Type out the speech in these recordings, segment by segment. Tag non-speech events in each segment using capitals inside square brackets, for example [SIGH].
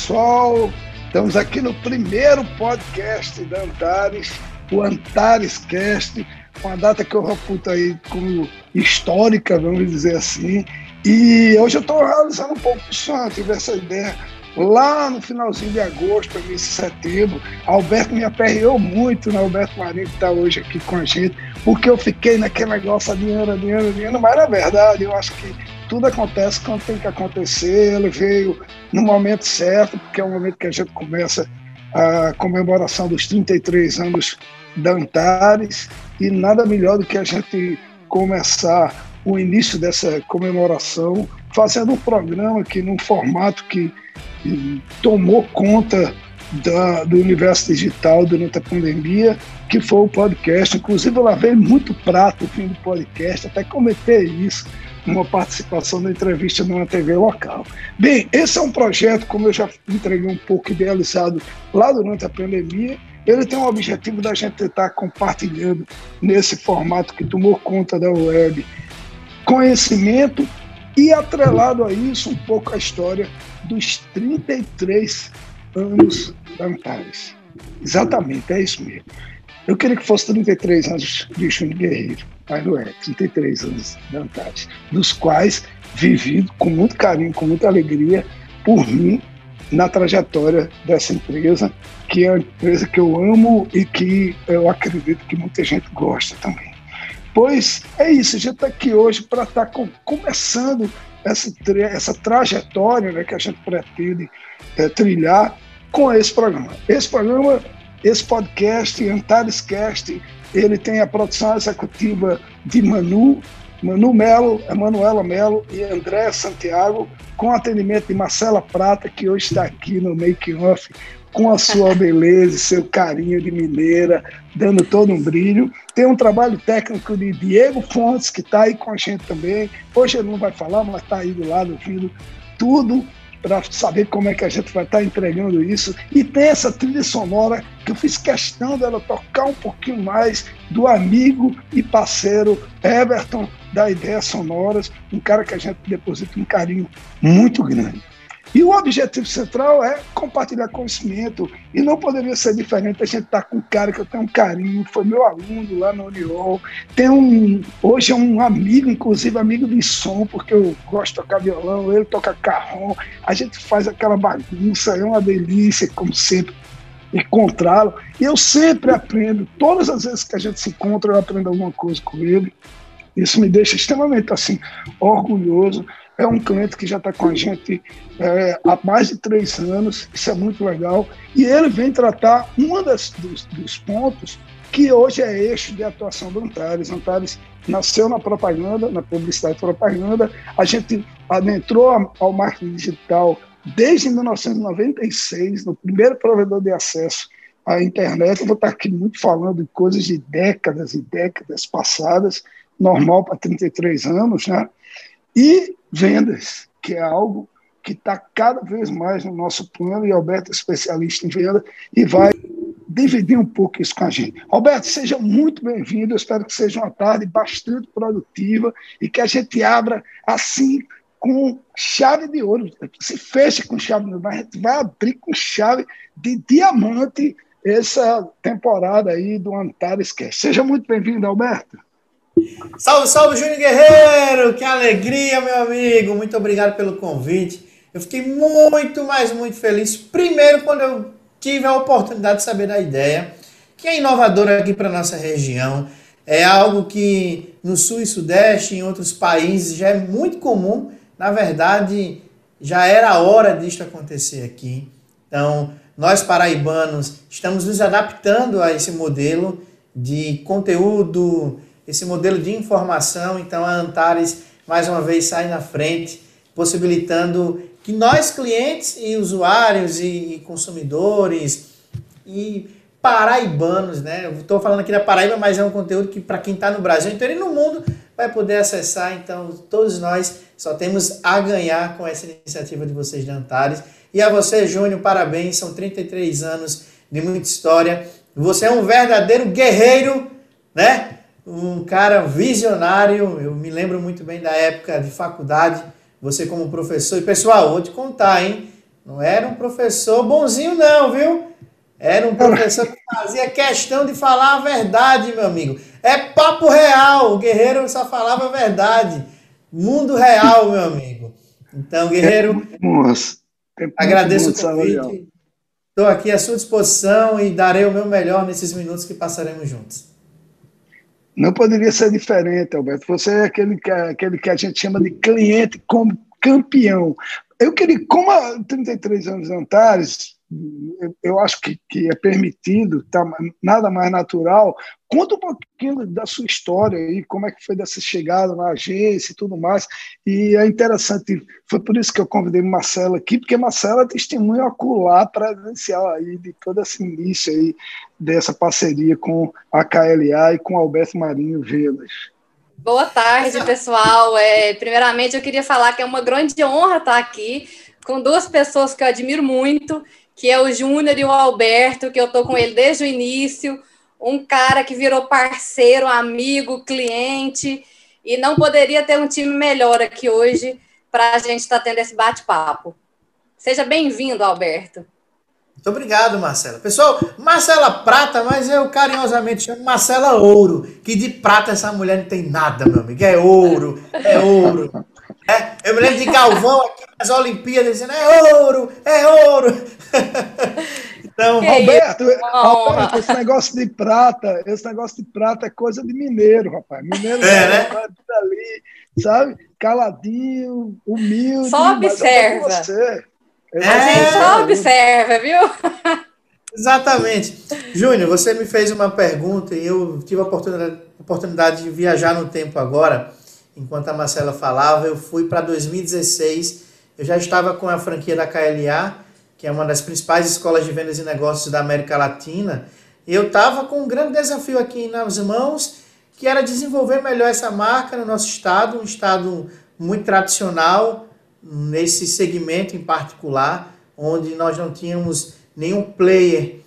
pessoal, estamos aqui no primeiro podcast da Antares, o Antares Cast, uma data que eu reputo aí como histórica, vamos dizer assim. E hoje eu estou realizando um pouco sonho, tive essa ideia lá no finalzinho de agosto, início de setembro. Alberto me aperreou muito, né? Alberto Marinho que está hoje aqui com a gente, porque eu fiquei naquele negócio adiando, adiando, adiando, mas na verdade eu acho que tudo acontece quando tem que acontecer. Ele veio no momento certo, porque é o momento que a gente começa a comemoração dos 33 anos da Antares, e nada melhor do que a gente começar o início dessa comemoração fazendo um programa que num formato que tomou conta da, do universo digital durante a pandemia, que foi o podcast. Inclusive, eu lavei muito prato no fim do podcast, até comentei isso uma participação na entrevista numa TV local. Bem, esse é um projeto, como eu já entreguei um pouco idealizado lá durante a pandemia, ele tem o objetivo da gente estar compartilhando nesse formato que tomou conta da web conhecimento e atrelado a isso um pouco a história dos 33 anos da Antares. Exatamente, é isso mesmo. Eu queria que fosse 33 anos de Júnior Guerreiro mas não é, 33 anos de Antares, dos quais vivi com muito carinho, com muita alegria por mim na trajetória dessa empresa, que é uma empresa que eu amo e que eu acredito que muita gente gosta também. Pois é isso, a gente está aqui hoje para estar tá com, começando essa, essa trajetória né, que a gente pretende é, trilhar com esse programa. Esse programa, esse podcast, Antares Cast, ele tem a produção executiva de Manu, Manu Melo, Emanuela Melo e André Santiago, com atendimento de Marcela Prata, que hoje está aqui no Make Off, com a sua beleza, seu carinho de mineira, dando todo um brilho. Tem um trabalho técnico de Diego Fontes, que está aí com a gente também. Hoje ele não vai falar, mas está aí do lado, ouvindo tudo para saber como é que a gente vai estar tá entregando isso. E tem essa trilha sonora que eu fiz questão dela tocar um pouquinho mais do amigo e parceiro Everton da Ideias Sonoras, um cara que a gente deposita um carinho muito grande. E o objetivo central é compartilhar conhecimento. E não poderia ser diferente a gente estar tá com um cara que eu tenho um carinho, foi meu aluno lá na União. Tem um, hoje é um amigo, inclusive amigo de som, porque eu gosto de tocar violão, ele toca carrom. A gente faz aquela bagunça, é uma delícia, como sempre, encontrá-lo. E eu sempre aprendo, todas as vezes que a gente se encontra, eu aprendo alguma coisa com ele. Isso me deixa extremamente assim orgulhoso é um cliente que já está com a gente é, há mais de três anos, isso é muito legal. E ele vem tratar um dos, dos, pontos que hoje é eixo de atuação do Antares. Antares nasceu na propaganda, na publicidade e propaganda. A gente adentrou ao marketing digital desde 1996, no primeiro provedor de acesso à internet. Eu vou estar aqui muito falando de coisas de décadas e décadas passadas, normal para 33 anos, né? E vendas, que é algo que está cada vez mais no nosso plano, e Alberto é especialista em venda, e vai dividir um pouco isso com a gente. Alberto, seja muito bem-vindo, eu espero que seja uma tarde bastante produtiva e que a gente abra assim com chave de ouro, se feche com chave de ouro, mas a gente vai abrir com chave de diamante essa temporada aí do Antares Cast. Seja muito bem-vindo, Alberto. Salve, salve, Júnior Guerreiro! Que alegria, meu amigo! Muito obrigado pelo convite. Eu fiquei muito, mas muito feliz. Primeiro, quando eu tive a oportunidade de saber da ideia, que é inovadora aqui para nossa região. É algo que no Sul e Sudeste, em outros países, já é muito comum. Na verdade, já era a hora disto acontecer aqui. Então, nós paraibanos estamos nos adaptando a esse modelo de conteúdo esse modelo de informação. Então a Antares mais uma vez sai na frente, possibilitando que nós clientes e usuários e, consumidores e paraibanos, né? Estou falando aqui da Paraíba, mas é um conteúdo que para quem está no Brasil inteiro e no mundo vai poder acessar. Então todos nós só temos a ganhar com essa iniciativa de vocês de Antares. E a você, Júnior, parabéns, são 33 anos de muita história. Você é um verdadeiro guerreiro, né? Um cara visionário. Eu me lembro muito bem da época de faculdade, você como professor. E pessoal, vou te contar, hein? Não era um professor bonzinho, não, viu? Era um professor que fazia questão de falar a verdade, meu amigo. É papo real. O guerreiro só falava a verdade. Mundo real, meu amigo. Então, guerreiro, agradeço o convite. Estou aqui à sua disposição e darei o meu melhor nesses minutos que passaremos juntos. Não poderia ser diferente, Alberto. Você é aquele que, aquele que a gente chama de cliente como campeão. Eu queria, como há 33 anos Antares, eu acho que, que é permitido, tá, nada mais natural. Conta um pouquinho da sua história aí, como é que foi dessa chegada na agência e tudo mais. E é interessante, foi por isso que eu convidei Marcela aqui, porque Marcela é testemunha ocular presencial aí de todo esse início aí dessa parceria com a KLA e com Alberto Marinho Velas. Boa tarde, pessoal. É, primeiramente, eu queria falar que é uma grande honra estar aqui com duas pessoas que eu admiro muito que é o Júnior e o Alberto, que eu estou com ele desde o início, um cara que virou parceiro, amigo, cliente, e não poderia ter um time melhor aqui hoje para a gente estar tá tendo esse bate-papo. Seja bem-vindo, Alberto. Muito obrigado, Marcela. Pessoal, Marcela Prata, mas eu carinhosamente chamo Marcela Ouro, que de prata essa mulher não tem nada, meu amigo. É ouro, é ouro. É, eu me lembro de Galvão aqui nas Olimpíadas dizendo: é ouro, é ouro. [LAUGHS] então, Roberto, Roberto, esse negócio de prata, esse negócio de prata é coisa de mineiro, rapaz. Mineiro é, né? ali, sabe? Caladinho, humilde. Só observa. Você. É, a gente só observa, viu? Exatamente. Júnior, você me fez uma pergunta e eu tive a oportunidade, oportunidade de viajar no tempo agora enquanto a Marcela falava, eu fui para 2016. Eu já estava com a franquia da KLA, que é uma das principais escolas de vendas e negócios da América Latina. E eu estava com um grande desafio aqui nas mãos, que era desenvolver melhor essa marca no nosso estado, um estado muito tradicional nesse segmento em particular, onde nós não tínhamos nenhum player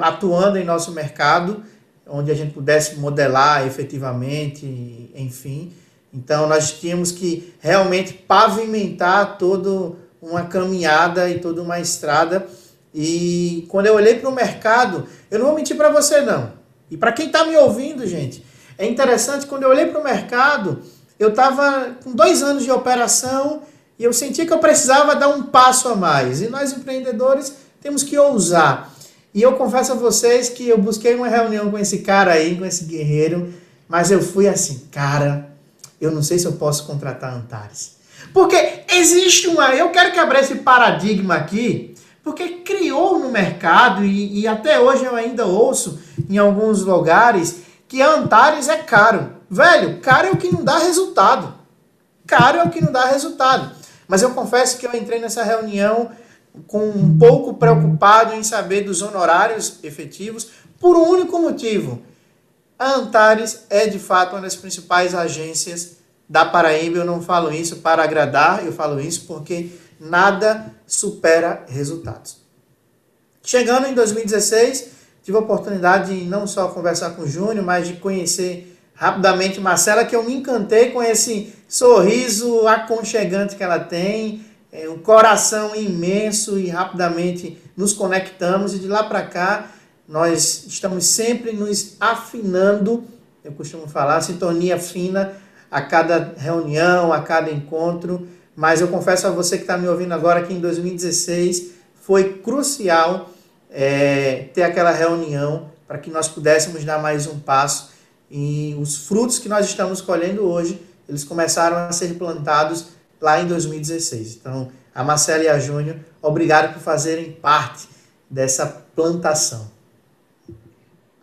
atuando em nosso mercado, onde a gente pudesse modelar efetivamente, enfim. Então nós tínhamos que realmente pavimentar toda uma caminhada e toda uma estrada. E quando eu olhei para o mercado, eu não vou mentir para você não. E para quem está me ouvindo, gente, é interessante quando eu olhei para o mercado, eu estava com dois anos de operação e eu sentia que eu precisava dar um passo a mais. E nós empreendedores temos que ousar. E eu confesso a vocês que eu busquei uma reunião com esse cara aí, com esse guerreiro, mas eu fui assim, cara, eu não sei se eu posso contratar Antares. Porque existe uma. Eu quero quebrar esse paradigma aqui, porque criou no mercado, e, e até hoje eu ainda ouço em alguns lugares, que Antares é caro. Velho, caro é o que não dá resultado. Caro é o que não dá resultado. Mas eu confesso que eu entrei nessa reunião com um pouco preocupado em saber dos honorários efetivos, por um único motivo a Antares é de fato uma das principais agências da Paraíba. Eu não falo isso para agradar, eu falo isso porque nada supera resultados. Chegando em 2016, tive a oportunidade de não só conversar com o Júnior, mas de conhecer rapidamente Marcela, que eu me encantei com esse sorriso aconchegante que ela tem, é, um coração imenso e rapidamente nos conectamos e de lá para cá nós estamos sempre nos afinando, eu costumo falar, sintonia fina a cada reunião, a cada encontro, mas eu confesso a você que está me ouvindo agora que em 2016 foi crucial é, ter aquela reunião para que nós pudéssemos dar mais um passo e os frutos que nós estamos colhendo hoje, eles começaram a ser plantados lá em 2016. Então, a Marcela e a Júnior, obrigado por fazerem parte dessa plantação.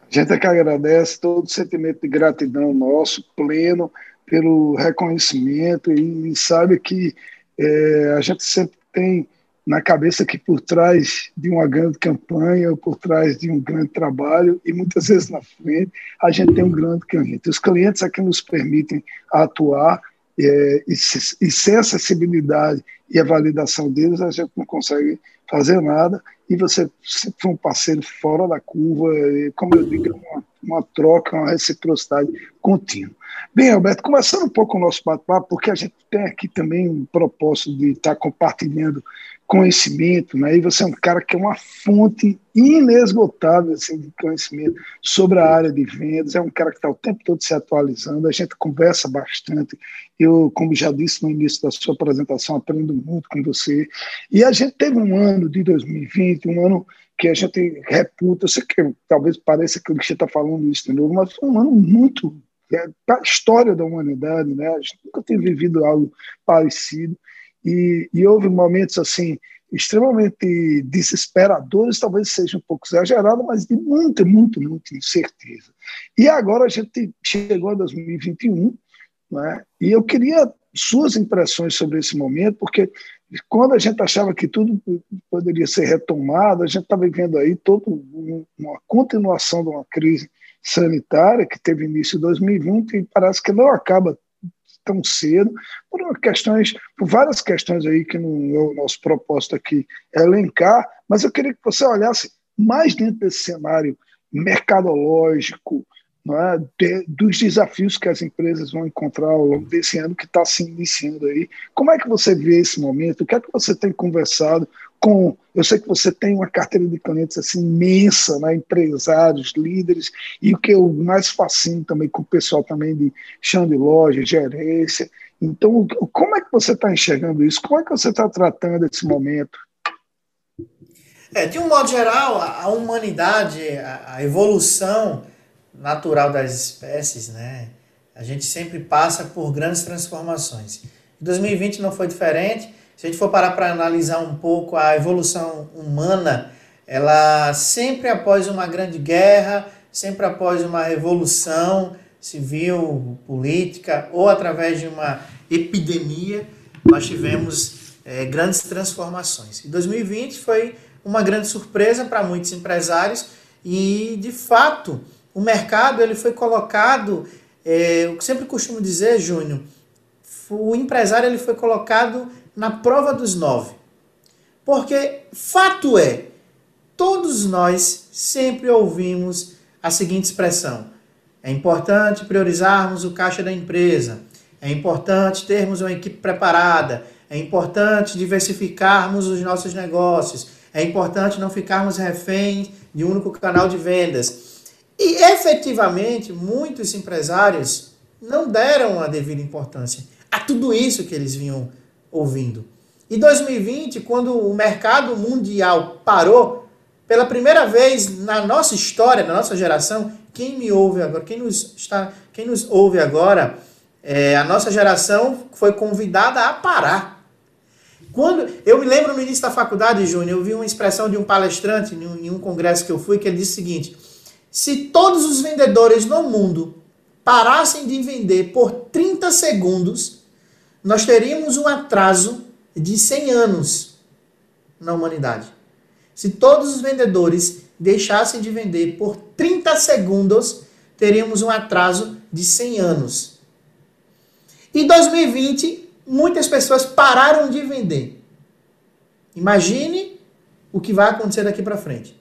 A gente é que agradece todo o sentimento de gratidão nosso, pleno, pelo reconhecimento e, sabe que é, a gente sempre tem na cabeça que por trás de uma grande campanha, por trás de um grande trabalho e muitas vezes na frente, a gente tem um grande cliente. Os clientes é que nos permitem atuar é, e, e sem acessibilidade e a validação deles, a gente não consegue fazer nada e você sempre foi um parceiro fora da curva, e, como eu digo, é uma, uma troca, uma reciprocidade contínua. Bem, Alberto, começando um pouco o nosso bate-papo, porque a gente tem aqui também um propósito de estar compartilhando conhecimento, né? E você é um cara que é uma fonte inesgotável assim, de conhecimento sobre a área de vendas, é um cara que está o tempo todo se atualizando, a gente conversa bastante. Eu, como já disse no início da sua apresentação, aprendo muito com você. E a gente teve um ano de 2020, um ano que a gente reputa, eu sei que talvez pareça que você está falando isso de novo, mas foi um ano muito é, a história da humanidade, né? A gente nunca tem vivido algo parecido. E, e houve momentos assim extremamente desesperadores, talvez seja um pouco exagerado, mas de muita, muita, muita incerteza. E agora a gente chegou a 2021, né? e eu queria suas impressões sobre esse momento, porque quando a gente achava que tudo poderia ser retomado, a gente está vivendo aí toda uma continuação de uma crise sanitária que teve início em 2020 e parece que não acaba tão cedo, por questões, por várias questões aí que não é o nosso propósito aqui é elencar, mas eu queria que você olhasse mais dentro desse cenário mercadológico, é? de, dos desafios que as empresas vão encontrar ao longo desse ano que está se iniciando aí. Como é que você vê esse momento? O que é que você tem conversado com. Eu sei que você tem uma carteira de clientes assim imensa, né? empresários, líderes, e o que eu mais fascino também com o pessoal também de chão de loja, gerência. Então, como é que você está enxergando isso? Como é que você está tratando esse momento? É, de um modo geral, a humanidade, a evolução natural das espécies, né? A gente sempre passa por grandes transformações. 2020 não foi diferente. Se a gente for parar para analisar um pouco a evolução humana, ela sempre após uma grande guerra, sempre após uma revolução civil, política ou através de uma epidemia, nós tivemos é, grandes transformações. E 2020 foi uma grande surpresa para muitos empresários e, de fato, o mercado ele foi colocado, é, eu sempre costumo dizer, Júnior, o empresário ele foi colocado na prova dos nove. Porque fato é, todos nós sempre ouvimos a seguinte expressão: é importante priorizarmos o caixa da empresa, é importante termos uma equipe preparada, é importante diversificarmos os nossos negócios, é importante não ficarmos reféns de um único canal de vendas. E efetivamente, muitos empresários não deram a devida importância a tudo isso que eles vinham ouvindo. E 2020, quando o mercado mundial parou, pela primeira vez na nossa história, na nossa geração, quem me ouve agora, quem nos, está, quem nos ouve agora, é, a nossa geração foi convidada a parar. Quando eu me lembro no início da faculdade, Júnior, eu vi uma expressão de um palestrante em um, em um congresso que eu fui que ele disse o seguinte: se todos os vendedores no mundo parassem de vender por 30 segundos, nós teríamos um atraso de 100 anos na humanidade. Se todos os vendedores deixassem de vender por 30 segundos, teríamos um atraso de 100 anos. Em 2020, muitas pessoas pararam de vender. Imagine o que vai acontecer daqui para frente.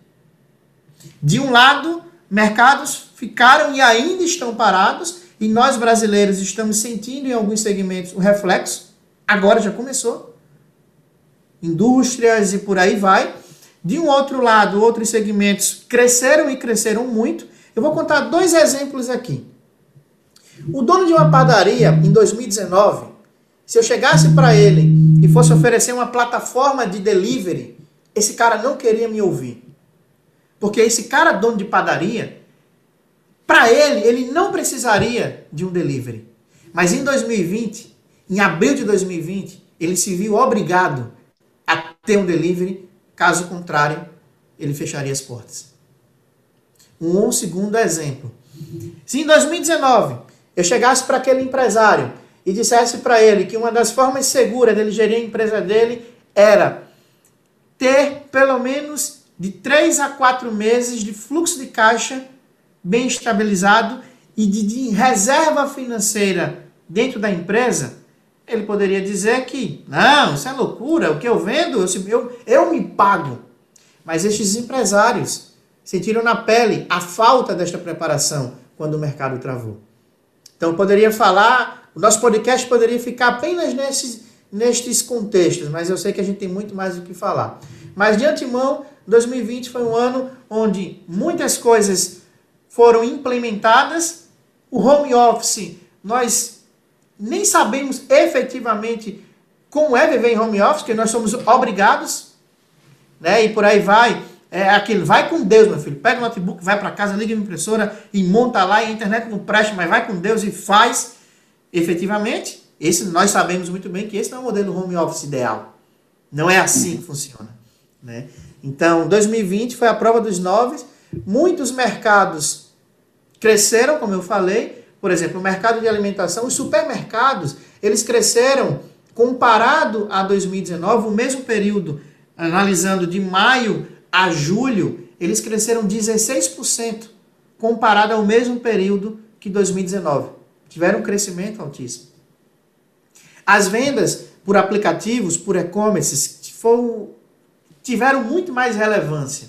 De um lado, mercados ficaram e ainda estão parados, e nós brasileiros estamos sentindo em alguns segmentos o reflexo. Agora já começou. Indústrias e por aí vai. De um outro lado, outros segmentos cresceram e cresceram muito. Eu vou contar dois exemplos aqui. O dono de uma padaria em 2019, se eu chegasse para ele e fosse oferecer uma plataforma de delivery, esse cara não queria me ouvir. Porque esse cara dono de padaria, para ele, ele não precisaria de um delivery. Mas em 2020, em abril de 2020, ele se viu obrigado a ter um delivery, caso contrário, ele fecharia as portas. Um segundo exemplo. Se em 2019 eu chegasse para aquele empresário e dissesse para ele que uma das formas seguras dele gerir a empresa dele era ter pelo menos de 3 a 4 meses de fluxo de caixa bem estabilizado e de, reserva financeira dentro da empresa, ele poderia dizer que, não, isso é loucura, o que eu vendo, eu, eu, me pago. Mas estes empresários sentiram na pele a falta desta preparação quando o mercado travou. Então, poderia falar, o nosso podcast poderia ficar apenas nesses, nestes contextos, mas eu sei que a gente tem muito mais do que falar. Mas, de antemão, 2020 foi um ano onde muitas coisas foram implementadas. O home office, nós nem sabemos efetivamente como é viver em home office, que nós somos obrigados, né? E por aí vai. É aquilo, vai com Deus, meu filho. Pega o notebook, vai para casa, liga a impressora e monta lá. E a internet não presta, mas vai com Deus e faz efetivamente. Esse nós sabemos muito bem que esse não é o modelo home office ideal. Não é assim que funciona, né? Então, 2020 foi a prova dos nove. Muitos mercados cresceram, como eu falei. Por exemplo, o mercado de alimentação, os supermercados, eles cresceram comparado a 2019, o mesmo período, analisando de maio a julho, eles cresceram 16% comparado ao mesmo período que 2019. Tiveram um crescimento altíssimo. As vendas por aplicativos, por e-commerce, tiveram muito mais relevância.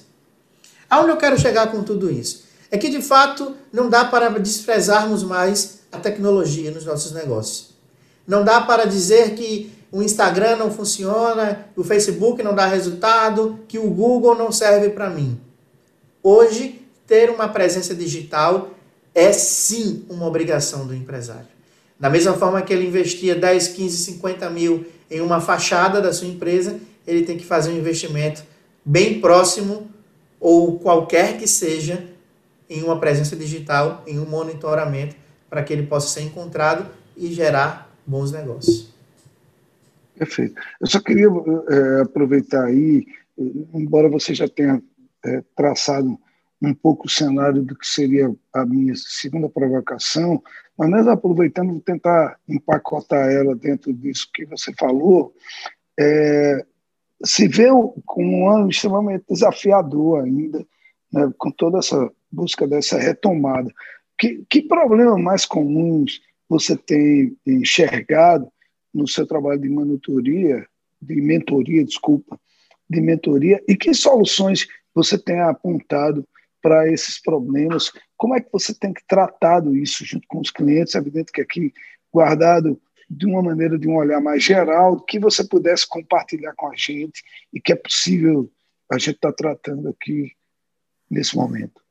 Aonde eu quero chegar com tudo isso? É que de fato não dá para desprezarmos mais a tecnologia nos nossos negócios. Não dá para dizer que o Instagram não funciona, o Facebook não dá resultado, que o Google não serve para mim. Hoje, ter uma presença digital é sim uma obrigação do empresário. Da mesma forma que ele investia 10, 15, 50 mil em uma fachada da sua empresa, ele tem que fazer um investimento bem próximo ou qualquer que seja em uma presença digital, em um monitoramento, para que ele possa ser encontrado e gerar bons negócios. Perfeito. Eu só queria é, aproveitar aí, embora você já tenha é, traçado um pouco o cenário do que seria a minha segunda provocação, mas mesmo aproveitando, vou tentar empacotar ela dentro disso que você falou. É, se vê com um ano extremamente desafiador ainda, né, com toda essa busca dessa retomada. Que, que problemas mais comuns você tem enxergado no seu trabalho de monitoria, de mentoria, desculpa, de mentoria, e que soluções você tem apontado para esses problemas? Como é que você tem tratado isso junto com os clientes? É evidente que aqui, guardado de uma maneira, de um olhar mais geral, que você pudesse compartilhar com a gente e que é possível a gente estar tá tratando aqui nesse momento.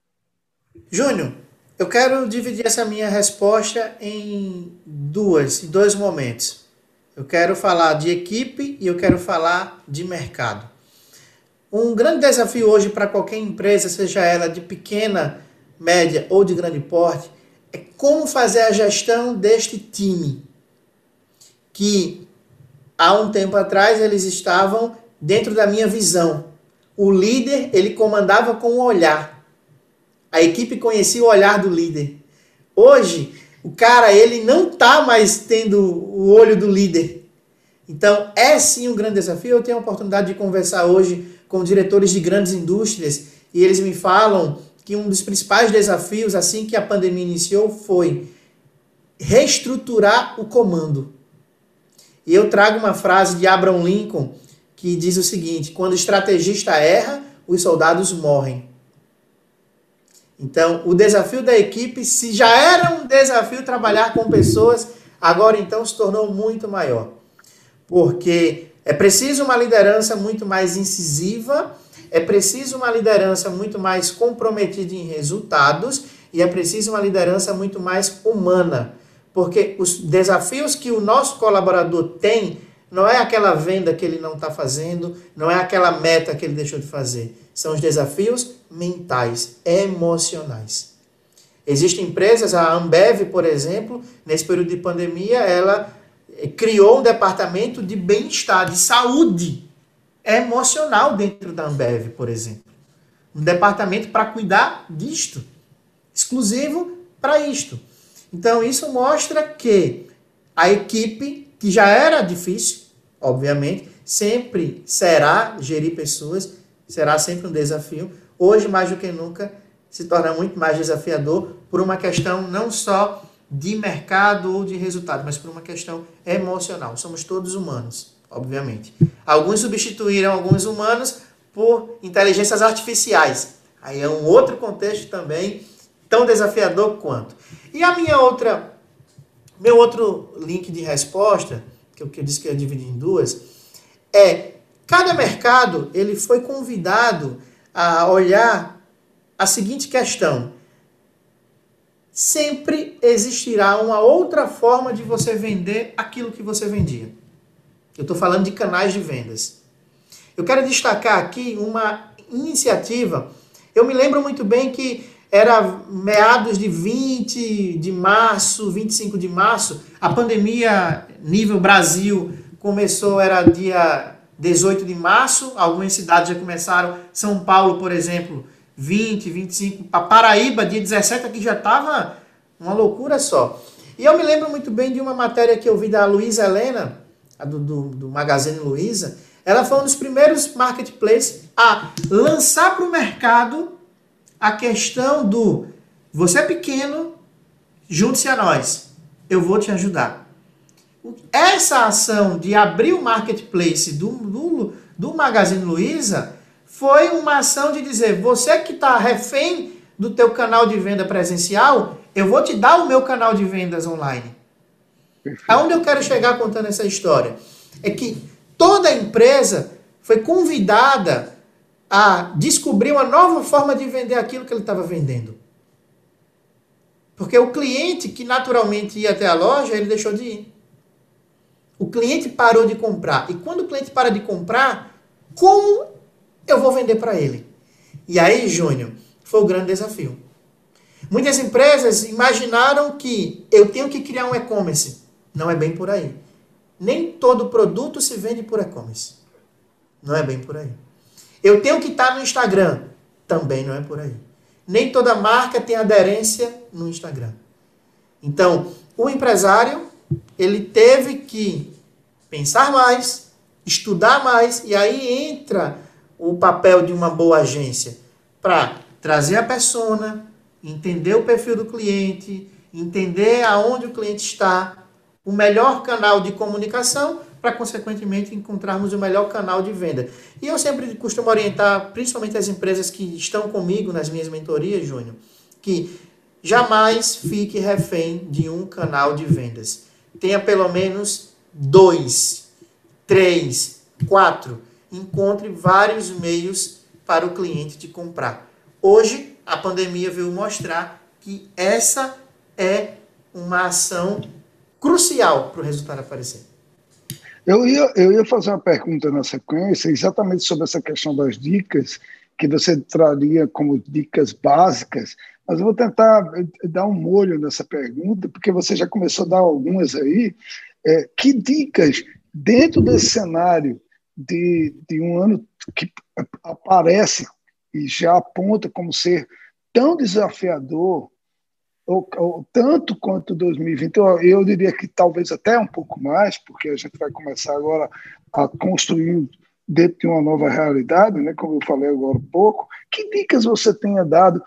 Júnior, eu quero dividir essa minha resposta em duas, em dois momentos. Eu quero falar de equipe e eu quero falar de mercado. Um grande desafio hoje para qualquer empresa, seja ela de pequena, média ou de grande porte, é como fazer a gestão deste time. Que há um tempo atrás eles estavam dentro da minha visão. O líder, ele comandava com o olhar. A equipe conhecia o olhar do líder. Hoje, o cara ele não está mais tendo o olho do líder. Então, é sim um grande desafio. Eu tenho a oportunidade de conversar hoje com diretores de grandes indústrias e eles me falam que um dos principais desafios assim que a pandemia iniciou foi reestruturar o comando. E eu trago uma frase de Abraham Lincoln que diz o seguinte: quando o estrategista erra, os soldados morrem. Então, o desafio da equipe, se já era um desafio trabalhar com pessoas, agora então se tornou muito maior. Porque é preciso uma liderança muito mais incisiva, é preciso uma liderança muito mais comprometida em resultados e é preciso uma liderança muito mais humana. Porque os desafios que o nosso colaborador tem não é aquela venda que ele não está fazendo, não é aquela meta que ele deixou de fazer são os desafios mentais, emocionais. Existem empresas, a Ambev, por exemplo, nesse período de pandemia, ela eh, criou um departamento de bem-estar, de saúde emocional dentro da Ambev, por exemplo. Um departamento para cuidar disto, exclusivo para isto. Então, isso mostra que a equipe, que já era difícil, obviamente, sempre será gerir pessoas, será sempre um desafio. Hoje, mais do que nunca, se torna muito mais desafiador por uma questão não só de mercado ou de resultado, mas por uma questão emocional. Somos todos humanos, obviamente. Alguns substituíram alguns humanos por inteligências artificiais. Aí é um outro contexto também tão desafiador quanto. E a minha outra, meu outro link de resposta, que eu, disse que ia dividir em duas, é cada mercado ele foi convidado a olhar a seguinte questão: sempre existirá uma outra forma de você vender aquilo que você vendia. Eu estou falando de canais de vendas. Eu quero destacar aqui uma iniciativa. Eu me lembro muito bem que era meados de 20 de março, 25 de março. A pandemia nível Brasil começou, era dia 18 de março. Algumas cidades já começaram. São Paulo, por exemplo, 20, 25. Para Paraíba, dia 17 aqui já estava uma loucura só. E eu me lembro muito bem de uma matéria que eu vi da Luísa Helena, do, do, do Magazine Luiza. Ela foi um dos primeiros marketplaces a lançar para o mercado a questão do você é pequeno, junte-se a nós, eu vou te ajudar. Essa ação de abrir o marketplace do, do, do Magazine Luiza foi uma ação de dizer, você que está refém do teu canal de venda presencial, eu vou te dar o meu canal de vendas online. Aonde eu quero chegar contando essa história? É que toda empresa foi convidada a descobrir uma nova forma de vender aquilo que ele estava vendendo. Porque o cliente que naturalmente ia até a loja, ele deixou de ir. O cliente parou de comprar. E quando o cliente para de comprar, como eu vou vender para ele. E aí, Júnior, foi o grande desafio. Muitas empresas imaginaram que eu tenho que criar um e-commerce. Não é bem por aí. Nem todo produto se vende por e-commerce. Não é bem por aí. Eu tenho que estar no Instagram. Também não é por aí. Nem toda marca tem aderência no Instagram. Então, o empresário, ele teve que pensar mais, estudar mais, e aí entra o papel de uma boa agência para trazer a persona, entender o perfil do cliente, entender aonde o cliente está, o melhor canal de comunicação para, consequentemente, encontrarmos o melhor canal de venda. E eu sempre costumo orientar, principalmente as empresas que estão comigo nas minhas mentorias, Júnior, que jamais fique refém de um canal de vendas. Tenha pelo menos dois, três, quatro encontre vários meios para o cliente te comprar. Hoje, a pandemia veio mostrar que essa é uma ação crucial para o resultado aparecer. Eu ia, eu ia fazer uma pergunta na sequência, exatamente sobre essa questão das dicas, que você traria como dicas básicas, mas eu vou tentar dar um molho nessa pergunta, porque você já começou a dar algumas aí. É, que dicas, dentro desse cenário de, de um ano que aparece e já aponta como ser tão desafiador, ou, ou, tanto quanto 2020, eu, eu diria que talvez até um pouco mais, porque a gente vai começar agora a construir dentro de uma nova realidade, né, como eu falei agora um pouco. Que dicas você tenha dado,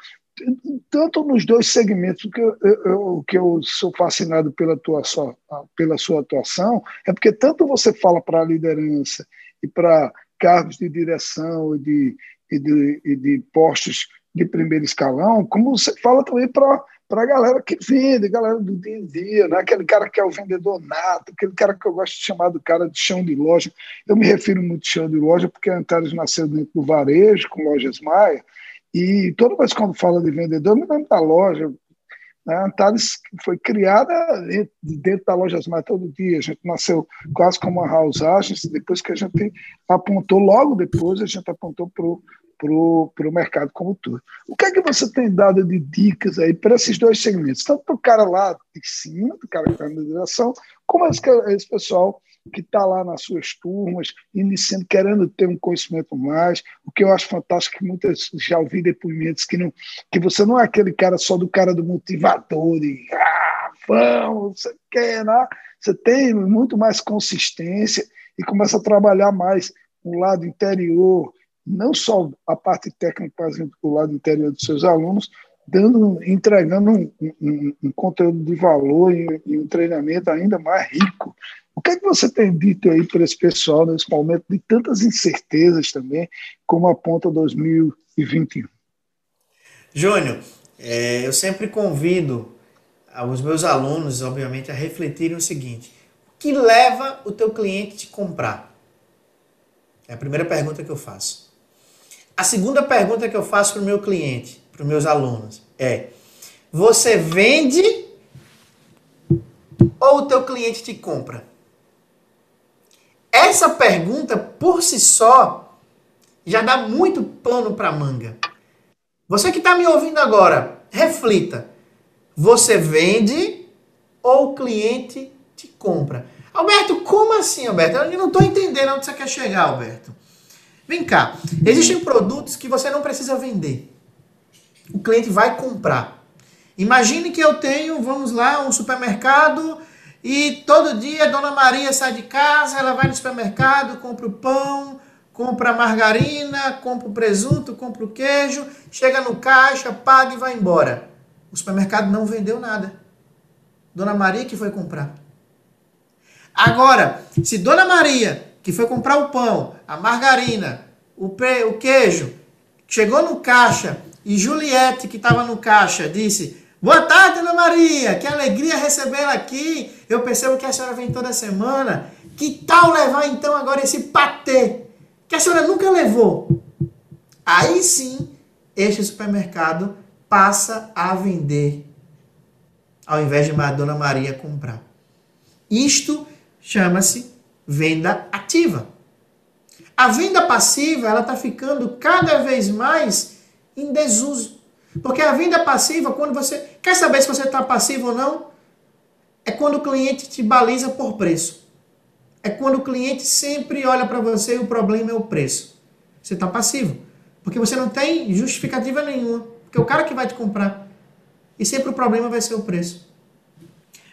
tanto nos dois segmentos, porque eu, eu, que eu sou fascinado pela, tua, sua, pela sua atuação, é porque tanto você fala para a liderança e para cargos de direção e de, e de, e de postos de primeiro escalão, como você fala também para para a galera que vende, galera do dia a dia, né? aquele cara que é o vendedor nato, aquele cara que eu gosto de chamar do cara de chão de loja. Eu me refiro muito chão de loja porque a Antares nasceu dentro do varejo, com lojas Maia, e toda vez quando fala de vendedor, eu me lembro da loja, né? A Antares foi criada dentro da Lojas Mais todo dia. A gente nasceu quase como uma house agents, depois que a gente apontou, logo depois, a gente apontou para o pro, mercado como todo. O que é que você tem dado de dicas aí para esses dois segmentos? Tanto para o cara lá de cima, do cara que está na direção, como esse, esse pessoal que está lá nas suas turmas, iniciando, querendo ter um conhecimento mais. O que eu acho fantástico que muitas já ouvi depoimentos que não que você não é aquele cara só do cara do motivador, de ah, vamos, você quer, né? Você tem muito mais consistência e começa a trabalhar mais o lado interior, não só a parte técnica, mas o lado interior dos seus alunos, dando, entregando um, um, um conteúdo de valor e, e um treinamento ainda mais rico o que é que você tem dito aí para esse pessoal nesse momento de tantas incertezas também, como aponta 2021? Júnior, é, eu sempre convido os meus alunos, obviamente, a refletirem o seguinte: o que leva o teu cliente a te comprar? É a primeira pergunta que eu faço. A segunda pergunta que eu faço para o meu cliente, para os meus alunos, é: você vende ou o teu cliente te compra? Essa pergunta, por si só, já dá muito pano para manga. Você que está me ouvindo agora, reflita. Você vende ou o cliente te compra? Alberto, como assim, Alberto? Eu não estou entendendo onde você quer chegar, Alberto. Vem cá. Existem produtos que você não precisa vender. O cliente vai comprar. Imagine que eu tenho, vamos lá, um supermercado e todo dia a Dona Maria sai de casa, ela vai no supermercado, compra o pão, compra a margarina, compra o presunto, compra o queijo, chega no caixa, paga e vai embora. O supermercado não vendeu nada. Dona Maria que foi comprar. Agora, se Dona Maria, que foi comprar o pão, a margarina, o, pe, o queijo, chegou no caixa e Juliette, que estava no caixa, disse: Boa tarde, Ana Maria. Que alegria recebê-la aqui. Eu percebo que a senhora vem toda semana. Que tal levar então agora esse patê que a senhora nunca levou? Aí sim, este supermercado passa a vender ao invés de Dona Maria comprar. Isto chama-se venda ativa. A venda passiva ela está ficando cada vez mais em desuso. Porque a venda passiva, quando você. Quer saber se você está passivo ou não? É quando o cliente te baliza por preço. É quando o cliente sempre olha para você e o problema é o preço. Você está passivo. Porque você não tem justificativa nenhuma. Porque o cara que vai te comprar. E sempre o problema vai ser o preço.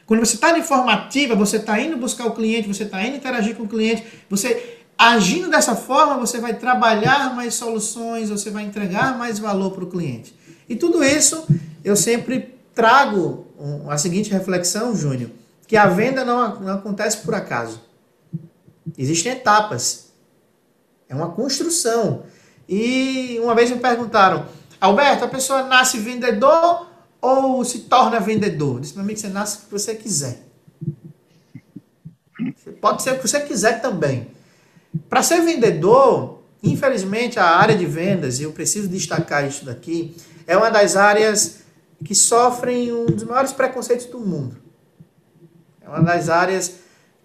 Quando você está na informativa, você está indo buscar o cliente, você está indo interagir com o cliente, você agindo dessa forma, você vai trabalhar mais soluções, você vai entregar mais valor para o cliente. E tudo isso eu sempre trago a seguinte reflexão, Júnior, que a venda não, não acontece por acaso. Existem etapas. É uma construção. E uma vez me perguntaram, Alberto, a pessoa nasce vendedor ou se torna vendedor? Eu disse, meu amigo, você nasce o que você quiser. Pode ser o que você quiser também. Para ser vendedor, infelizmente, a área de vendas, e eu preciso destacar isso daqui, é uma das áreas que sofrem um dos maiores preconceitos do mundo. É uma das áreas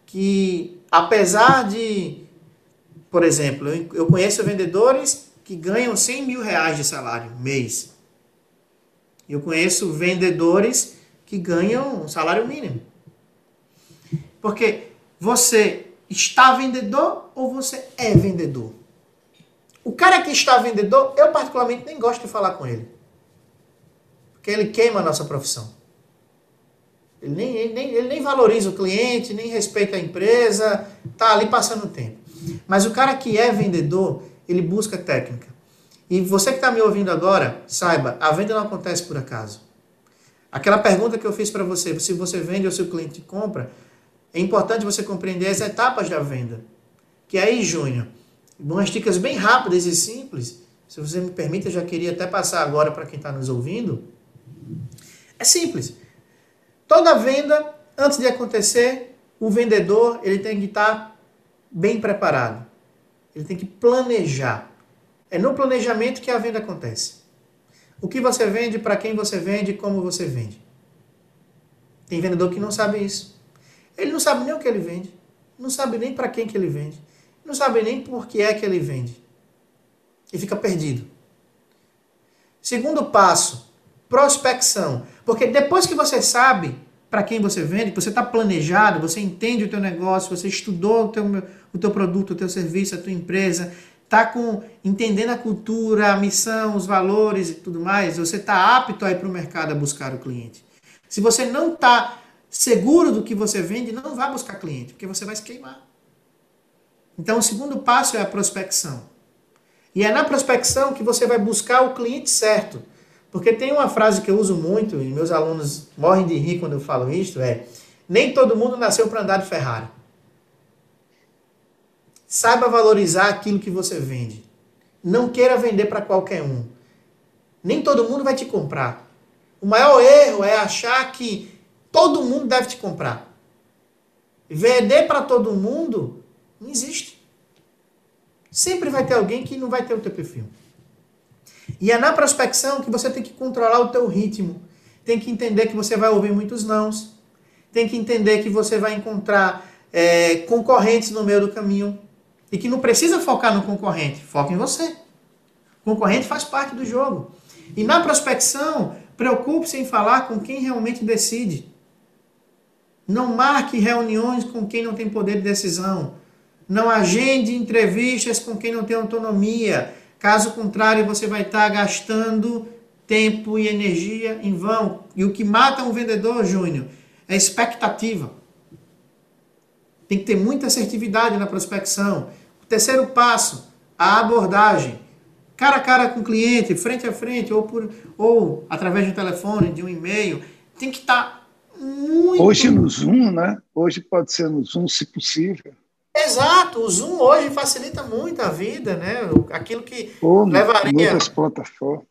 que, apesar de, por exemplo, eu conheço vendedores que ganham 100 mil reais de salário mês. Eu conheço vendedores que ganham um salário mínimo. Porque você está vendedor ou você é vendedor? O cara que está vendedor, eu particularmente nem gosto de falar com ele. Porque ele queima a nossa profissão. Ele nem, ele nem, ele nem valoriza o cliente, nem respeita a empresa, tá ali passando tempo. Mas o cara que é vendedor, ele busca técnica. E você que está me ouvindo agora, saiba, a venda não acontece por acaso. Aquela pergunta que eu fiz para você, se você vende ou se o cliente compra, é importante você compreender as etapas da venda. Que aí, Júnior, umas dicas bem rápidas e simples, se você me permite, eu já queria até passar agora para quem está nos ouvindo, é simples. Toda venda, antes de acontecer, o vendedor ele tem que estar bem preparado. Ele tem que planejar. É no planejamento que a venda acontece. O que você vende, para quem você vende, como você vende. Tem vendedor que não sabe isso. Ele não sabe nem o que ele vende, não sabe nem para quem que ele vende, não sabe nem por que é que ele vende. E fica perdido. Segundo passo, prospecção. Porque depois que você sabe para quem você vende, você está planejado, você entende o teu negócio, você estudou o teu, o teu produto, o teu serviço, a tua empresa, está com entendendo a cultura, a missão, os valores e tudo mais, você está apto a ir para o mercado a buscar o cliente. Se você não está seguro do que você vende, não vá buscar cliente, porque você vai se queimar. Então, o segundo passo é a prospecção. E é na prospecção que você vai buscar o cliente certo. Porque tem uma frase que eu uso muito, e meus alunos morrem de rir quando eu falo isso, é nem todo mundo nasceu para andar de Ferrari. Saiba valorizar aquilo que você vende. Não queira vender para qualquer um. Nem todo mundo vai te comprar. O maior erro é achar que todo mundo deve te comprar. Vender para todo mundo não existe. Sempre vai ter alguém que não vai ter o teu perfil. E é na prospecção que você tem que controlar o teu ritmo. Tem que entender que você vai ouvir muitos nãos. Tem que entender que você vai encontrar é, concorrentes no meio do caminho. E que não precisa focar no concorrente. Foca em você. O concorrente faz parte do jogo. E na prospecção, preocupe-se em falar com quem realmente decide. Não marque reuniões com quem não tem poder de decisão. Não agende entrevistas com quem não tem autonomia. Caso contrário, você vai estar gastando tempo e energia em vão. E o que mata um vendedor, Júnior, é expectativa. Tem que ter muita assertividade na prospecção. Terceiro passo, a abordagem. Cara a cara com o cliente, frente a frente, ou, por, ou através de um telefone, de um e-mail. Tem que estar muito. Hoje no Zoom, né? Hoje pode ser no Zoom, se possível. Exato, o Zoom hoje facilita muito a vida, né? Aquilo que oh, levaria. Muitas plataformas.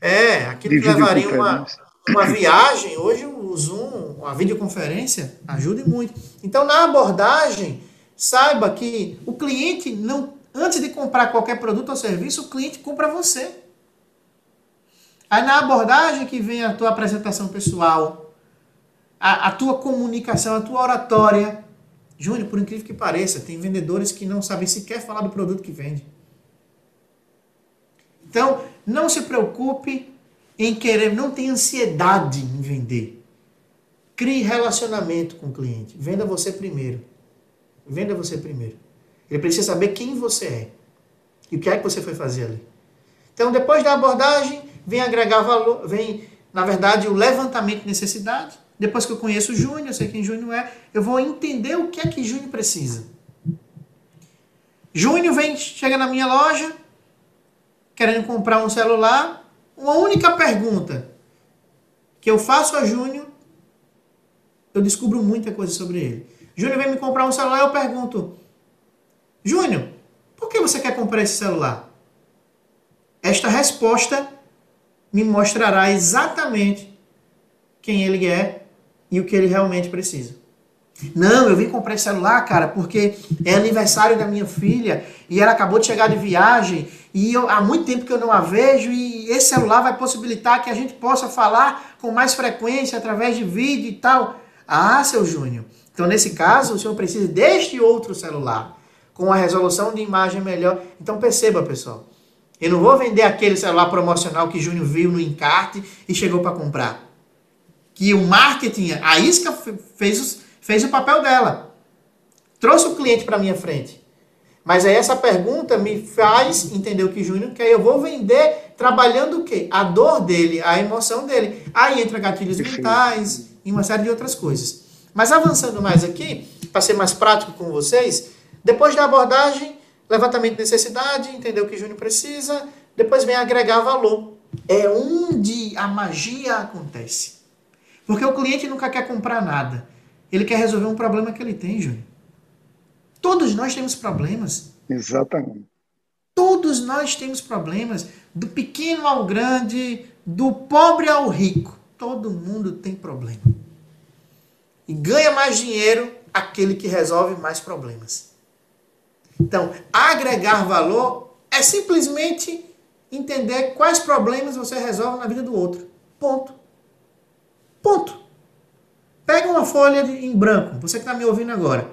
É, aquilo que levaria uma, uma viagem, hoje o Zoom, a videoconferência, ajuda muito. Então, na abordagem, saiba que o cliente não. Antes de comprar qualquer produto ou serviço, o cliente compra você. Aí na abordagem que vem a tua apresentação pessoal, a, a tua comunicação, a tua oratória, Júnior, por incrível que pareça, tem vendedores que não sabem sequer falar do produto que vende. Então, não se preocupe em querer, não tenha ansiedade em vender. Crie relacionamento com o cliente. Venda você primeiro. Venda você primeiro. Ele precisa saber quem você é e o que é que você foi fazer ali. Então, depois da abordagem, vem agregar valor, vem, na verdade, o levantamento de necessidade depois que eu conheço o Júnior, sei quem Júnior é, eu vou entender o que é que Júnior precisa. Júnior vem, chega na minha loja, querendo comprar um celular. Uma única pergunta que eu faço a Júnior, eu descubro muita coisa sobre ele. Júnior vem me comprar um celular, eu pergunto: Júnior, por que você quer comprar esse celular? Esta resposta me mostrará exatamente quem ele é e o que ele realmente precisa. Não, eu vim comprar esse celular, cara, porque é aniversário da minha filha e ela acabou de chegar de viagem e eu, há muito tempo que eu não a vejo e esse celular vai possibilitar que a gente possa falar com mais frequência através de vídeo e tal. Ah, seu Júnior. Então, nesse caso, o senhor precisa deste outro celular com a resolução de imagem melhor. Então, perceba, pessoal. Eu não vou vender aquele celular promocional que Júnior viu no encarte e chegou para comprar que o marketing, a isca fez, fez o papel dela. Trouxe o cliente para minha frente. Mas aí essa pergunta me faz entender o que Júnior quer. Eu vou vender trabalhando o quê? A dor dele, a emoção dele. Aí entra gatilhos mentais e uma série de outras coisas. Mas avançando mais aqui, para ser mais prático com vocês, depois da abordagem, levantamento de necessidade, entender o que Júnior precisa, depois vem agregar valor. É onde a magia acontece. Porque o cliente nunca quer comprar nada. Ele quer resolver um problema que ele tem, Júnior. Todos nós temos problemas. Exatamente. Todos nós temos problemas. Do pequeno ao grande, do pobre ao rico. Todo mundo tem problema. E ganha mais dinheiro aquele que resolve mais problemas. Então, agregar valor é simplesmente entender quais problemas você resolve na vida do outro. Ponto. Ponto. Pega uma folha de, em branco, você que está me ouvindo agora.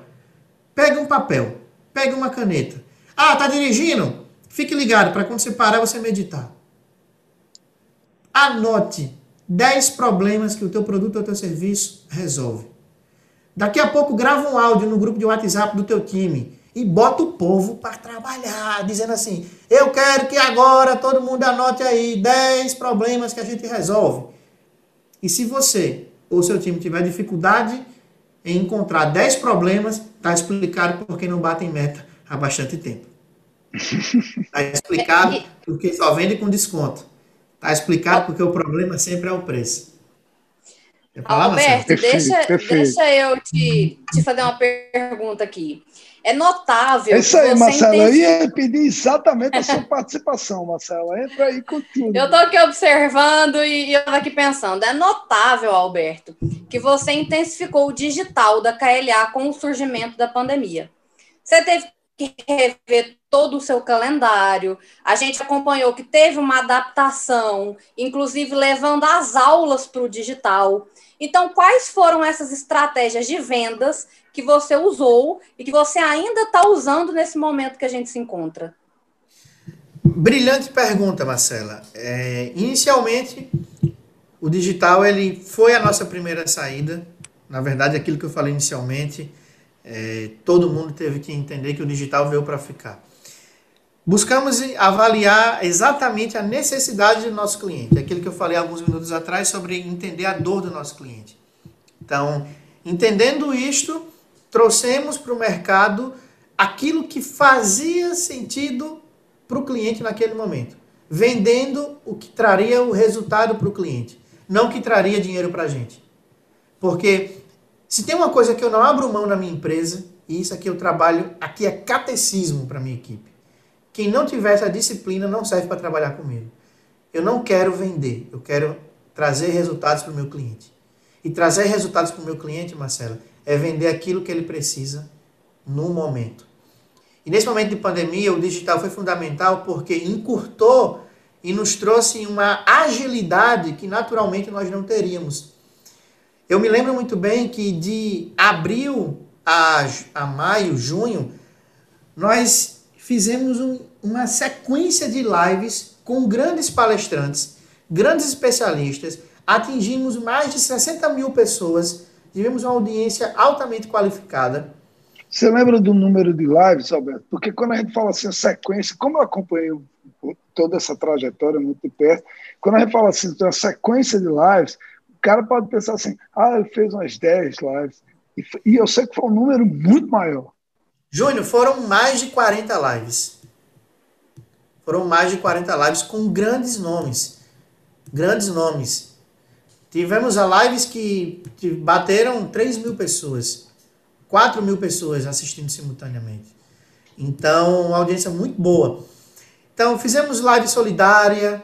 Pega um papel, pega uma caneta. Ah, tá dirigindo? Fique ligado para quando você parar você meditar. Anote 10 problemas que o teu produto ou teu serviço resolve. Daqui a pouco grava um áudio no grupo de WhatsApp do teu time e bota o povo para trabalhar, dizendo assim: "Eu quero que agora todo mundo anote aí 10 problemas que a gente resolve". E se você ou seu time tiver dificuldade em encontrar 10 problemas, está explicado por que não batem meta há bastante tempo. Está [LAUGHS] explicado porque só vende com desconto. Está explicado porque o problema sempre é o preço. Alberto, perfeito, deixa, perfeito. deixa eu te, te fazer uma pergunta aqui. É notável. É isso aí, Marcela. Eu ia pedir exatamente a sua participação, Marcela. Entra aí com tudo. Eu estou aqui observando e eu estou aqui pensando. É notável, Alberto, que você intensificou o digital da KLA com o surgimento da pandemia. Você teve que rever todo o seu calendário. A gente acompanhou que teve uma adaptação, inclusive levando as aulas para o digital. Então, quais foram essas estratégias de vendas que você usou e que você ainda está usando nesse momento que a gente se encontra? Brilhante pergunta, Marcela. É, inicialmente, o digital ele foi a nossa primeira saída. Na verdade, aquilo que eu falei inicialmente, é, todo mundo teve que entender que o digital veio para ficar. Buscamos avaliar exatamente a necessidade do nosso cliente, aquilo que eu falei alguns minutos atrás sobre entender a dor do nosso cliente. Então, entendendo isto, trouxemos para o mercado aquilo que fazia sentido para o cliente naquele momento, vendendo o que traria o resultado para o cliente, não que traria dinheiro para a gente. Porque se tem uma coisa que eu não abro mão na minha empresa, e isso aqui eu trabalho, aqui é catecismo para minha equipe quem não tiver essa disciplina não serve para trabalhar comigo. Eu não quero vender, eu quero trazer resultados para o meu cliente. E trazer resultados para o meu cliente, Marcela, é vender aquilo que ele precisa no momento. E nesse momento de pandemia, o digital foi fundamental porque encurtou e nos trouxe uma agilidade que naturalmente nós não teríamos. Eu me lembro muito bem que de abril a, a maio, junho, nós fizemos um, uma sequência de lives com grandes palestrantes, grandes especialistas, atingimos mais de 60 mil pessoas, tivemos uma audiência altamente qualificada. Você lembra do número de lives, Alberto? Porque quando a gente fala assim, sequência, como eu acompanhei toda essa trajetória muito de perto, quando a gente fala assim, uma sequência de lives, o cara pode pensar assim, ah, ele fez umas 10 lives. E eu sei que foi um número muito maior. Júnior, foram mais de 40 lives. Foram mais de 40 lives com grandes nomes. Grandes nomes. Tivemos lives que bateram 3 mil pessoas. 4 mil pessoas assistindo simultaneamente. Então, uma audiência muito boa. Então, fizemos live solidária,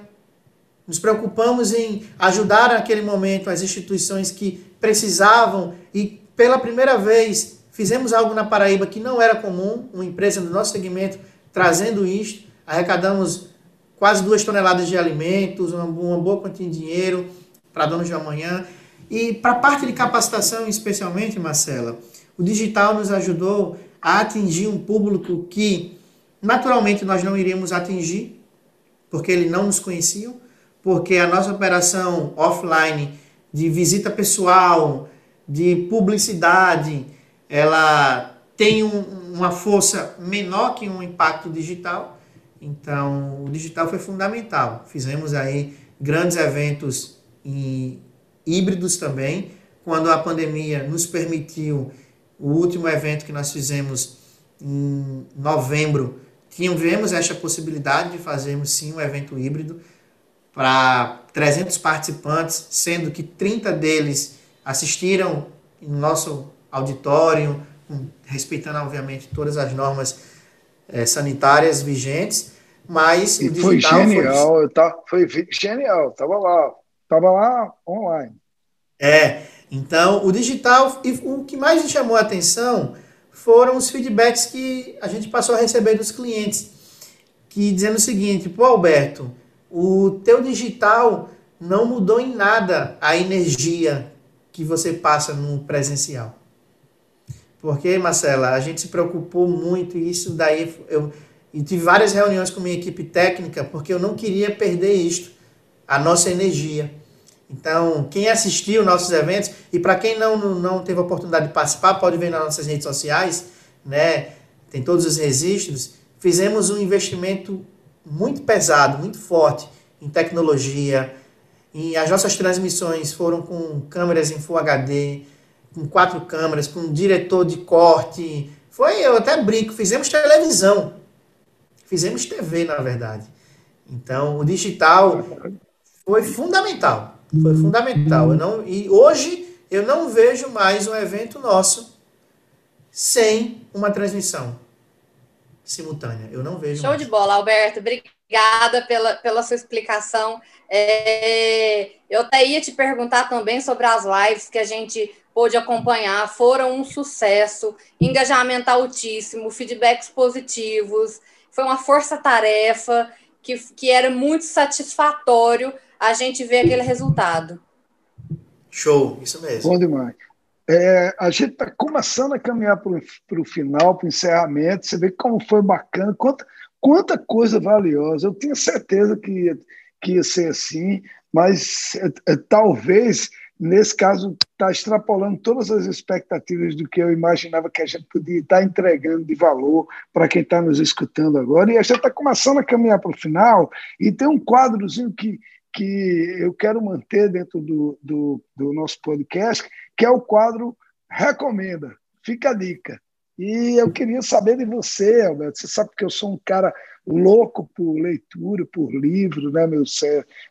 nos preocupamos em ajudar naquele momento as instituições que precisavam e pela primeira vez Fizemos algo na Paraíba que não era comum, uma empresa do nosso segmento trazendo isto. Arrecadamos quase duas toneladas de alimentos, uma, boa quantia de dinheiro para donos de amanhã. E para a parte de capacitação, especialmente, Marcela, o digital nos ajudou a atingir um público que naturalmente nós não iríamos atingir, porque ele não nos conheciam, porque a nossa operação offline de visita pessoal, de publicidade, ela tem um, uma força menor que um impacto digital. Então, o digital foi fundamental. Fizemos aí grandes eventos híbridos também. Quando a pandemia nos permitiu, o último evento que nós fizemos em novembro, tivemos esta possibilidade de fazermos sim um evento híbrido para 300 participantes, sendo que 30 deles assistiram no nosso auditório, respeitando, obviamente, todas as normas é, sanitárias vigentes, mas e o digital foi genial, foi... Tá, foi genial, estava lá, estava lá online. É, então o digital, e o que mais me chamou a atenção foram os feedbacks que a gente passou a receber dos clientes, que dizendo o seguinte, pô Alberto, o teu digital não mudou em nada a energia que você passa no presencial. Porque, Marcela, a gente se preocupou muito e isso daí eu e tive várias reuniões com minha equipe técnica porque eu não queria perder isto, a nossa energia. Então, quem assistiu nossos eventos e para quem não, não teve a oportunidade de participar, pode ver nas nossas redes sociais, né? Tem todos os registros. Fizemos um investimento muito pesado, muito forte em tecnologia. E as nossas transmissões foram com câmeras em Full HD, com quatro câmeras, com um diretor de corte. Foi, eu até brinco, fizemos televisão. Fizemos TV, na verdade. Então, o digital foi fundamental. Foi fundamental. Eu não, e hoje eu não vejo mais um evento nosso sem uma transmissão simultânea. Eu não vejo. Show mais. de bola, Alberto. Obrigada pela, pela sua explicação. É, eu até ia te perguntar também sobre as lives que a gente pôde acompanhar. Foram um sucesso, engajamento altíssimo, feedbacks positivos. Foi uma força-tarefa que, que era muito satisfatório a gente ver aquele resultado. Show, isso mesmo. Bom demais. É, a gente está começando a caminhar para o final, para o encerramento. Você vê como foi bacana, quanta, quanta coisa valiosa. Eu tinha certeza que ia, que ia ser assim, mas é, é, talvez, nesse caso, está extrapolando todas as expectativas do que eu imaginava que a gente podia estar entregando de valor para quem está nos escutando agora. E a gente está começando a caminhar para o final, e tem um quadrozinho que, que eu quero manter dentro do, do, do nosso podcast, que é o quadro Recomenda. Fica a dica. E eu queria saber de você, Alberto. Você sabe que eu sou um cara louco por leitura, por livro, né? Meu,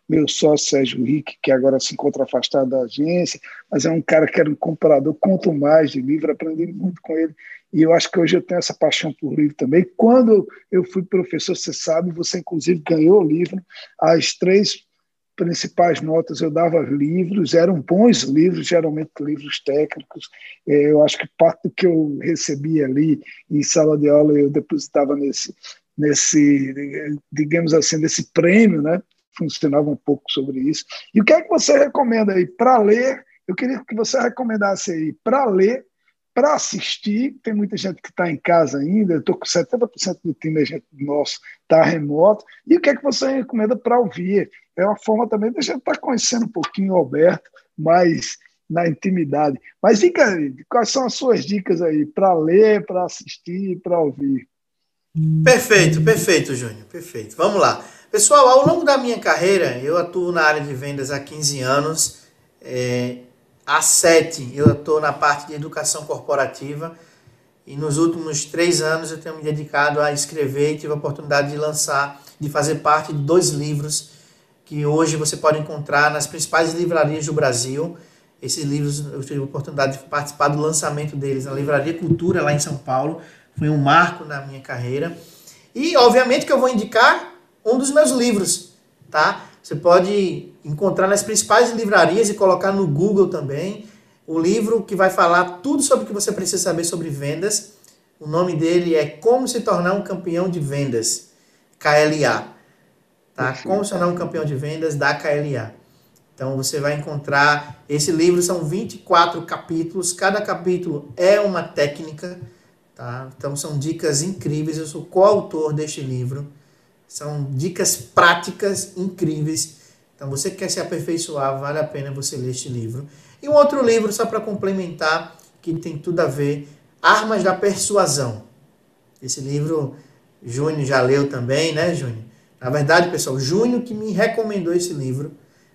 meu sócio Sérgio Rick, que agora se encontra afastado da agência, mas é um cara que era um comprador, conto mais de livro, aprendi muito com ele. E eu acho que hoje eu tenho essa paixão por livro também. Quando eu fui professor, você sabe, você inclusive ganhou o livro, As Três principais notas eu dava livros, eram bons livros, geralmente livros técnicos. É, eu acho que parte do que eu recebia ali em sala de aula eu depositava nesse, nesse digamos assim, nesse prêmio, né? Funcionava um pouco sobre isso. E o que é que você recomenda aí para ler? Eu queria que você recomendasse aí para ler para assistir, tem muita gente que está em casa ainda, eu estou com 70% do time gente nosso está remoto, e o que é que você recomenda para ouvir? É uma forma também da gente estar tá conhecendo um pouquinho o Alberto, mais na intimidade. Mas diga quais são as suas dicas aí para ler, para assistir, para ouvir? Perfeito, perfeito, Júnior, perfeito. Vamos lá. Pessoal, ao longo da minha carreira, eu atuo na área de vendas há 15 anos, é, Há sete eu estou na parte de educação corporativa e nos últimos três anos eu tenho me dedicado a escrever e tive a oportunidade de lançar, de fazer parte de dois livros que hoje você pode encontrar nas principais livrarias do Brasil. Esses livros eu tive a oportunidade de participar do lançamento deles na Livraria Cultura lá em São Paulo. Foi um marco na minha carreira. E obviamente que eu vou indicar um dos meus livros, tá? Você pode encontrar nas principais livrarias e colocar no Google também o livro que vai falar tudo sobre o que você precisa saber sobre vendas. O nome dele é Como se tornar um campeão de vendas, KLA. Tá? Como se tornar um campeão de vendas da KLA. Então você vai encontrar esse livro são 24 capítulos, cada capítulo é uma técnica, tá? Então são dicas incríveis. Eu sou coautor deste livro. São dicas práticas incríveis. Então, você que quer se aperfeiçoar, vale a pena você ler este livro. E um outro livro, só para complementar, que tem tudo a ver, Armas da Persuasão. Esse livro, Júnior já leu também, né, Júnior? Na verdade, pessoal, Júnior que me recomendou esse livro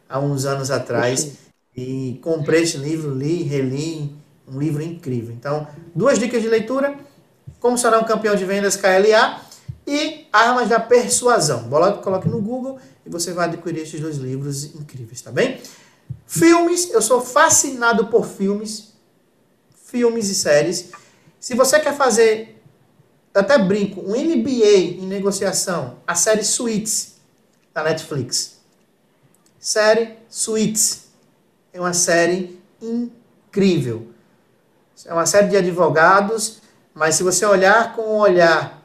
há uns anos atrás. E comprei esse livro, li, reli, um livro incrível. Então, duas dicas de leitura. Como será um campeão de vendas KLA e Armas da Persuasão. Coloque no Google e você vai adquirir esses dois livros incríveis, tá bem? Filmes, eu sou fascinado por filmes, filmes e séries. Se você quer fazer, até brinco, um MBA em negociação, a série Suits da Netflix. Série Suits é uma série incrível. É uma série de advogados, mas se você olhar com um olhar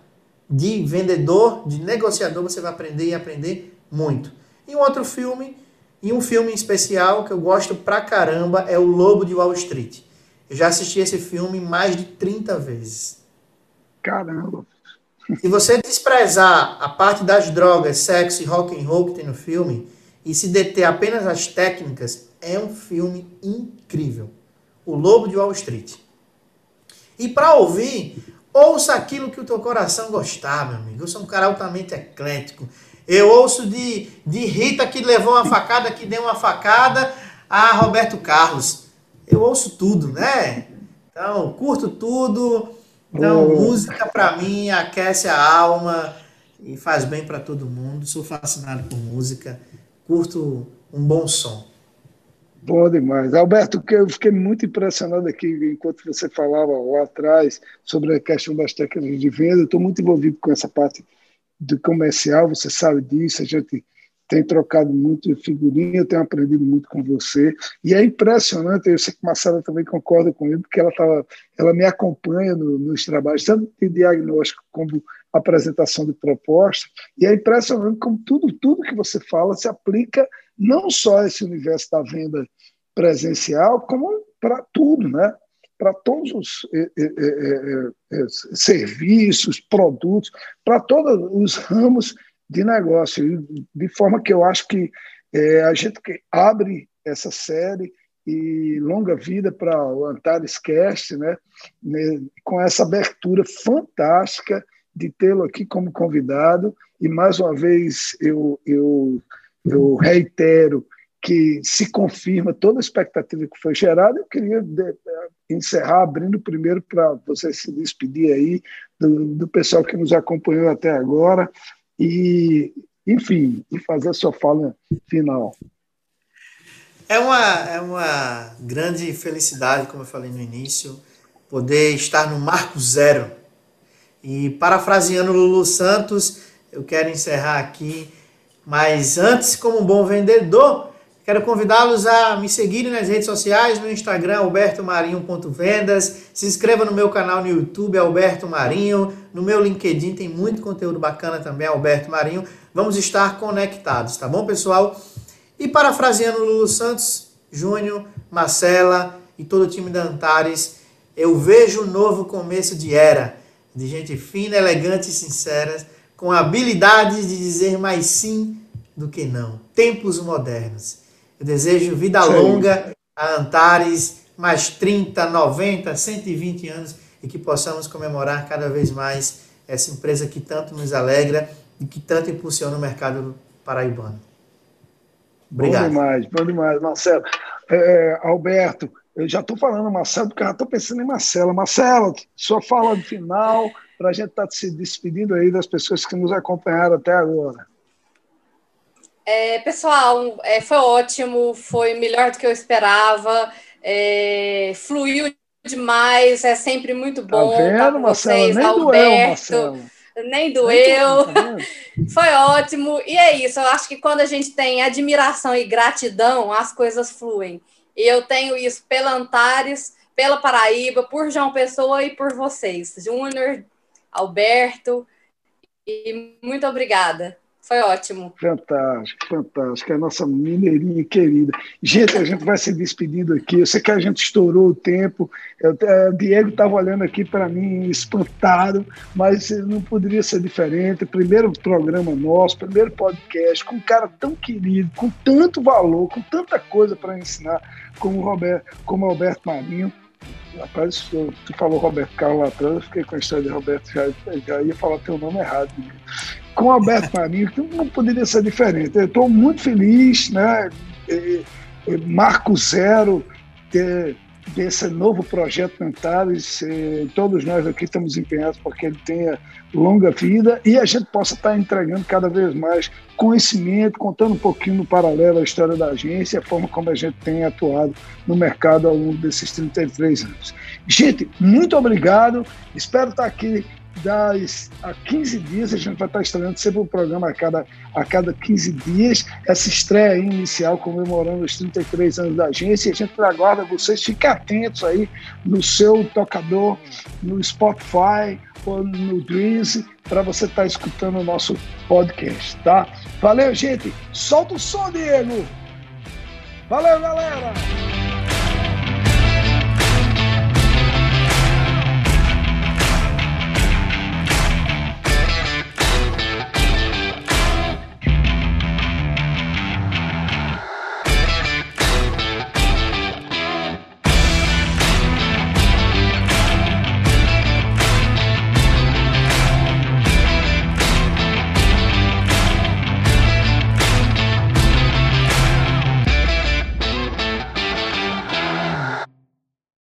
de vendedor, de negociador, você vai aprender e aprender muito. E um outro filme, e um filme especial que eu gosto pra caramba é O Lobo de Wall Street. Eu já assisti esse filme mais de 30 vezes. Caramba! Se você desprezar a parte das drogas, sexo e rock and roll que tem no filme e se deter apenas às técnicas, é um filme incrível. O Lobo de Wall Street. E para ouvir, Ouça aquilo que o teu coração gostar, meu amigo. Eu sou um cara altamente eclético. Eu ouço de, de Rita que levou uma facada, que deu uma facada, a Roberto Carlos. Eu ouço tudo, né? Então, curto tudo. Então, oh. música para mim aquece a alma e faz bem para todo mundo. Sou fascinado por música. Curto um bom som. Bom demais. Alberto, eu fiquei muito impressionado aqui enquanto você falava lá atrás sobre a questão das técnicas de venda. Estou muito envolvido com essa parte do comercial, você sabe disso, a gente tem trocado muito figurinha, eu tenho aprendido muito com você. E é impressionante, eu sei que Marcela também concorda comigo, porque ela, tava, ela me acompanha no, nos trabalhos, tanto de diagnóstico como apresentação de proposta. E é impressionante como tudo, tudo que você fala se aplica não só a esse universo da venda presencial, como para tudo, né? para todos os eh, eh, eh, serviços, produtos, para todos os ramos de negócio, de forma que eu acho que é, a gente abre essa série e longa vida para o Antares Cast, né, com essa abertura fantástica de tê-lo aqui como convidado. E mais uma vez eu, eu, eu reitero que se confirma toda a expectativa que foi gerada. Eu queria encerrar abrindo primeiro para você se despedir aí do, do pessoal que nos acompanhou até agora e, enfim, e fazer a sua fala final. É uma, é uma grande felicidade, como eu falei no início, poder estar no marco zero. E parafraseando Lulu Santos, eu quero encerrar aqui, mas antes, como um bom vendedor, Quero convidá-los a me seguirem nas redes sociais, no Instagram, albertomarinho.vendas. Se inscreva no meu canal no YouTube, Alberto Marinho. No meu LinkedIn tem muito conteúdo bacana também, Alberto Marinho. Vamos estar conectados, tá bom, pessoal? E parafraseando Lulu Santos, Júnior, Marcela e todo o time da Antares, eu vejo um novo começo de era, de gente fina, elegante e sincera, com habilidade de dizer mais sim do que não. Tempos modernos. Eu desejo vida Sim. longa a Antares, mais 30, 90, 120 anos e que possamos comemorar cada vez mais essa empresa que tanto nos alegra e que tanto impulsiona o mercado paraibano. Obrigado. Bom demais, bom demais, Marcelo. É, é Alberto, eu já estou falando Marcelo, porque já estou pensando em Marcelo. Marcelo, sua fala de final, para a gente estar tá se despedindo aí das pessoas que nos acompanharam até agora. É, pessoal, é, foi ótimo, foi melhor do que eu esperava, é, fluiu demais, é sempre muito tá bom tá vendo, estar com vocês, Nem Alberto. Doeu, Nem doeu. Tá [LAUGHS] foi ótimo. E é isso, eu acho que quando a gente tem admiração e gratidão, as coisas fluem. E eu tenho isso pela Antares, pela Paraíba, por João Pessoa e por vocês. Júnior, Alberto, e muito obrigada. Foi ótimo. Fantástico, fantástico. É a nossa mineirinha querida. Gente, a gente vai se despedindo aqui. Eu sei que a gente estourou o tempo. Eu, o Diego estava olhando aqui para mim, espantado, mas não poderia ser diferente. Primeiro programa nosso, primeiro podcast, com um cara tão querido, com tanto valor, com tanta coisa para ensinar, como o Roberto, como o Alberto Marinho. Rapaz, tu, falou Roberto Carlos lá atrás, eu fiquei com a história de Roberto, já, já ia falar teu nome errado. Com o Alberto Marinho, que não poderia ser diferente. Eu estou muito feliz, né? E, e Marco Zero ter desse novo projeto Cantares, todos nós aqui estamos empenhados para que ele tenha longa vida e a gente possa estar entregando cada vez mais conhecimento, contando um pouquinho no paralelo a história da agência, a forma como a gente tem atuado no mercado ao longo desses 33 anos. Gente, muito obrigado, espero estar aqui das a 15 dias, a gente vai estar estreando sempre um programa a cada, a cada 15 dias, essa estreia inicial comemorando os 33 anos da agência, a gente aguarda vocês, fiquem atentos aí no seu tocador, no Spotify ou no Dreams, para você estar escutando o nosso podcast, tá? Valeu, gente! Solta o som, Diego! Valeu, galera!